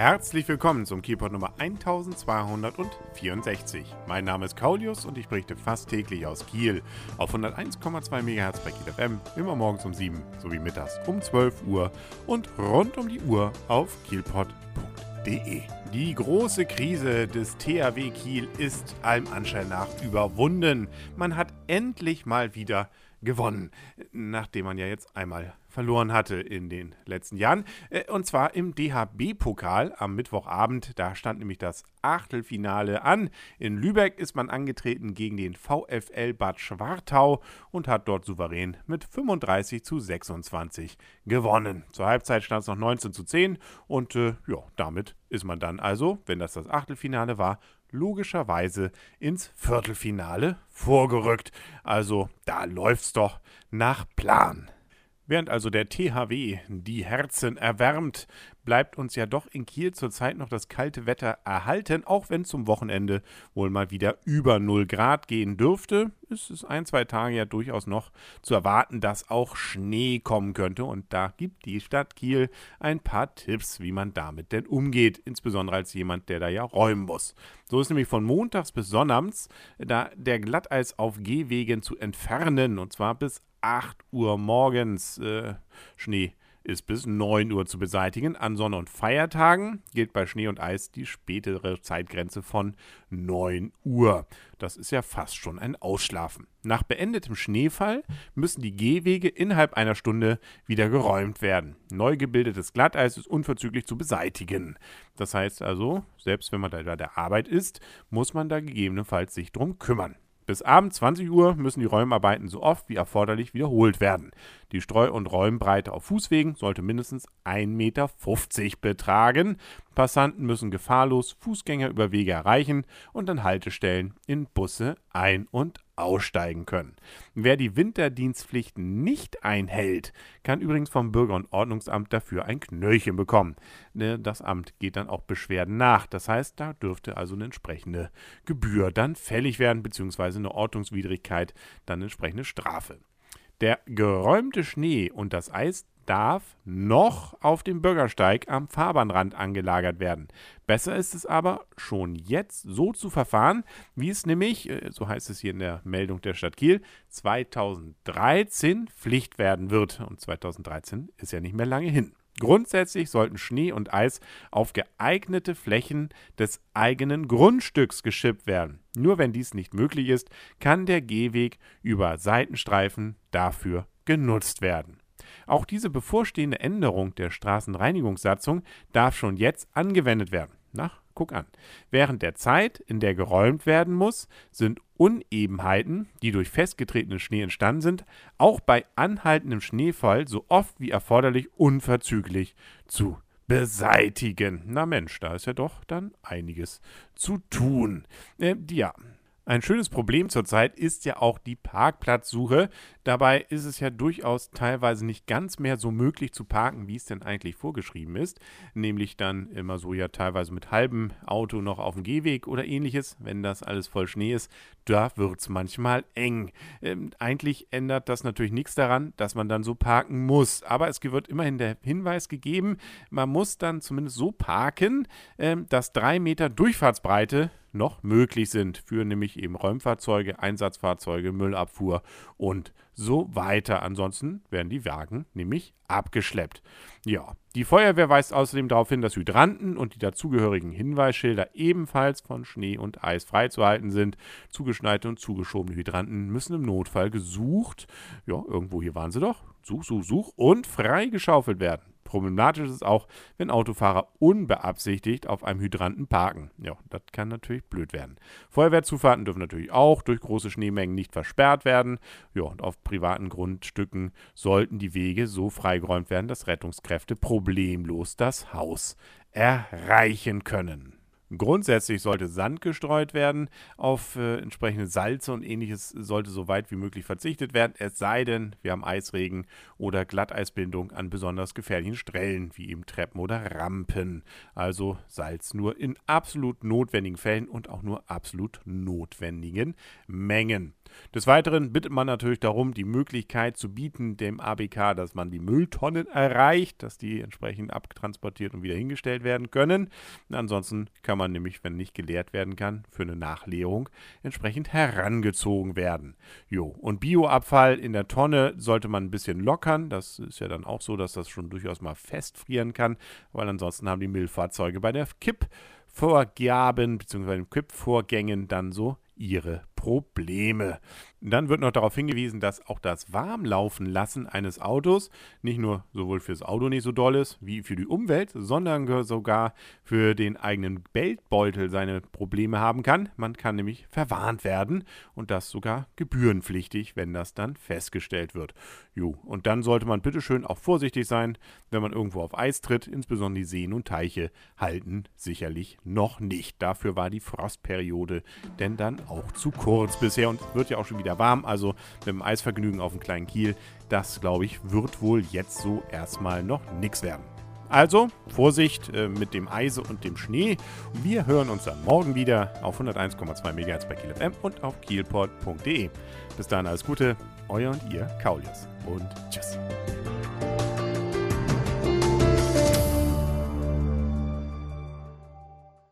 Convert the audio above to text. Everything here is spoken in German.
Herzlich willkommen zum Keyport Nummer 1264. Mein Name ist Kaulius und ich berichte fast täglich aus Kiel auf 101,2 MHz bei Kiel FM, immer morgens um 7 sowie mittags um 12 Uhr und rund um die Uhr auf kielpot.de. Die große Krise des THW Kiel ist allem Anschein nach überwunden. Man hat endlich mal wieder gewonnen, nachdem man ja jetzt einmal verloren hatte in den letzten Jahren. Äh, und zwar im DHB-Pokal am Mittwochabend. Da stand nämlich das Achtelfinale an. In Lübeck ist man angetreten gegen den VfL Bad Schwartau und hat dort souverän mit 35 zu 26 gewonnen. Zur Halbzeit stand es noch 19 zu 10 und äh, ja, damit ist man dann also, wenn das das Achtelfinale war, logischerweise ins Viertelfinale vorgerückt. Also da läuft's doch nach Plan. Während also der THW die Herzen erwärmt, bleibt uns ja doch in Kiel zurzeit noch das kalte Wetter erhalten, auch wenn zum Wochenende wohl mal wieder über 0 Grad gehen dürfte. Ist es ein, zwei Tage ja durchaus noch zu erwarten, dass auch Schnee kommen könnte. Und da gibt die Stadt Kiel ein paar Tipps, wie man damit denn umgeht, insbesondere als jemand, der da ja räumen muss. So ist nämlich von montags bis sonnabends da der Glatteis auf Gehwegen zu entfernen, und zwar bis 8 Uhr morgens. Äh, Schnee ist bis 9 Uhr zu beseitigen. An Sonne- und Feiertagen gilt bei Schnee und Eis die spätere Zeitgrenze von 9 Uhr. Das ist ja fast schon ein Ausschlafen. Nach beendetem Schneefall müssen die Gehwege innerhalb einer Stunde wieder geräumt werden. Neu gebildetes Glatteis ist unverzüglich zu beseitigen. Das heißt also, selbst wenn man da bei der Arbeit ist, muss man da gegebenenfalls sich drum kümmern. Bis abends 20 Uhr müssen die Räumarbeiten so oft wie erforderlich wiederholt werden. Die Streu- und Räumbreite auf Fußwegen sollte mindestens 1,50 Meter betragen. Passanten müssen gefahrlos Fußgänger über Wege erreichen und an Haltestellen in Busse ein- und aussteigen können. Wer die Winterdienstpflicht nicht einhält, kann übrigens vom Bürger- und Ordnungsamt dafür ein Knöllchen bekommen. Ne, das Amt geht dann auch Beschwerden nach. Das heißt, da dürfte also eine entsprechende Gebühr dann fällig werden, beziehungsweise eine Ordnungswidrigkeit, dann entsprechende Strafe. Der geräumte Schnee und das Eis darf noch auf dem Bürgersteig am Fahrbahnrand angelagert werden. Besser ist es aber, schon jetzt so zu verfahren, wie es nämlich, äh, so heißt es hier in der Meldung der Stadt Kiel, 2013 Pflicht werden wird. Und 2013 ist ja nicht mehr lange hin. Grundsätzlich sollten Schnee und Eis auf geeignete Flächen des eigenen Grundstücks geschippt werden. Nur wenn dies nicht möglich ist, kann der Gehweg über Seitenstreifen dafür genutzt werden. Auch diese bevorstehende Änderung der Straßenreinigungssatzung darf schon jetzt angewendet werden. Na, guck an. Während der Zeit, in der geräumt werden muss, sind Unebenheiten, die durch festgetretenen Schnee entstanden sind, auch bei anhaltendem Schneefall so oft wie erforderlich unverzüglich zu beseitigen. Na Mensch, da ist ja doch dann einiges zu tun. Äh, ja, ein schönes Problem zurzeit ist ja auch die Parkplatzsuche. Dabei ist es ja durchaus teilweise nicht ganz mehr so möglich zu parken, wie es denn eigentlich vorgeschrieben ist. Nämlich dann immer so ja teilweise mit halbem Auto noch auf dem Gehweg oder ähnliches. Wenn das alles voll Schnee ist, da wird es manchmal eng. Ähm, eigentlich ändert das natürlich nichts daran, dass man dann so parken muss. Aber es wird immerhin der Hinweis gegeben, man muss dann zumindest so parken, ähm, dass drei Meter Durchfahrtsbreite noch möglich sind für nämlich eben Räumfahrzeuge, Einsatzfahrzeuge, Müllabfuhr und so weiter. Ansonsten werden die Wagen nämlich abgeschleppt. Ja, die Feuerwehr weist außerdem darauf hin, dass Hydranten und die dazugehörigen Hinweisschilder ebenfalls von Schnee und Eis freizuhalten sind. Zugeschneite und zugeschobene Hydranten müssen im Notfall gesucht, ja, irgendwo hier waren sie doch, such, such, such und freigeschaufelt werden. Problematisch ist es auch, wenn Autofahrer unbeabsichtigt auf einem Hydranten parken. Ja, das kann natürlich blöd werden. Feuerwehrzufahrten dürfen natürlich auch durch große Schneemengen nicht versperrt werden. Ja, und auf privaten Grundstücken sollten die Wege so freigeräumt werden, dass Rettungskräfte problemlos das Haus erreichen können. Grundsätzlich sollte Sand gestreut werden. Auf äh, entsprechende Salze und ähnliches sollte so weit wie möglich verzichtet werden. Es sei denn, wir haben Eisregen oder Glatteisbildung an besonders gefährlichen Stellen, wie eben Treppen oder Rampen. Also Salz nur in absolut notwendigen Fällen und auch nur absolut notwendigen Mengen. Des Weiteren bittet man natürlich darum, die Möglichkeit zu bieten dem ABK, dass man die Mülltonnen erreicht, dass die entsprechend abtransportiert und wieder hingestellt werden können. Ansonsten kann man nämlich, wenn nicht geleert werden kann, für eine Nachleerung entsprechend herangezogen werden. Jo, und Bioabfall in der Tonne sollte man ein bisschen lockern. Das ist ja dann auch so, dass das schon durchaus mal festfrieren kann, weil ansonsten haben die Müllfahrzeuge bei der Kippvorgaben bzw. Kippvorgängen dann so ihre Probleme. Dann wird noch darauf hingewiesen, dass auch das Warmlaufen lassen eines Autos nicht nur sowohl fürs Auto nicht so doll ist wie für die Umwelt, sondern sogar für den eigenen Geldbeutel seine Probleme haben kann. Man kann nämlich verwarnt werden und das sogar gebührenpflichtig, wenn das dann festgestellt wird. Jo, und dann sollte man bitteschön auch vorsichtig sein, wenn man irgendwo auf Eis tritt, insbesondere die Seen und Teiche halten sicherlich noch nicht. Dafür war die Frostperiode denn dann auch zu kurz bisher und wird ja auch schon wieder warm. Also mit dem Eisvergnügen auf dem kleinen Kiel, das glaube ich, wird wohl jetzt so erstmal noch nichts werden. Also Vorsicht äh, mit dem Eise und dem Schnee. Wir hören uns dann morgen wieder auf 101,2 MHz bei Kiel FM und auf kielport.de. Bis dahin alles Gute, euer und ihr Kaulius und tschüss.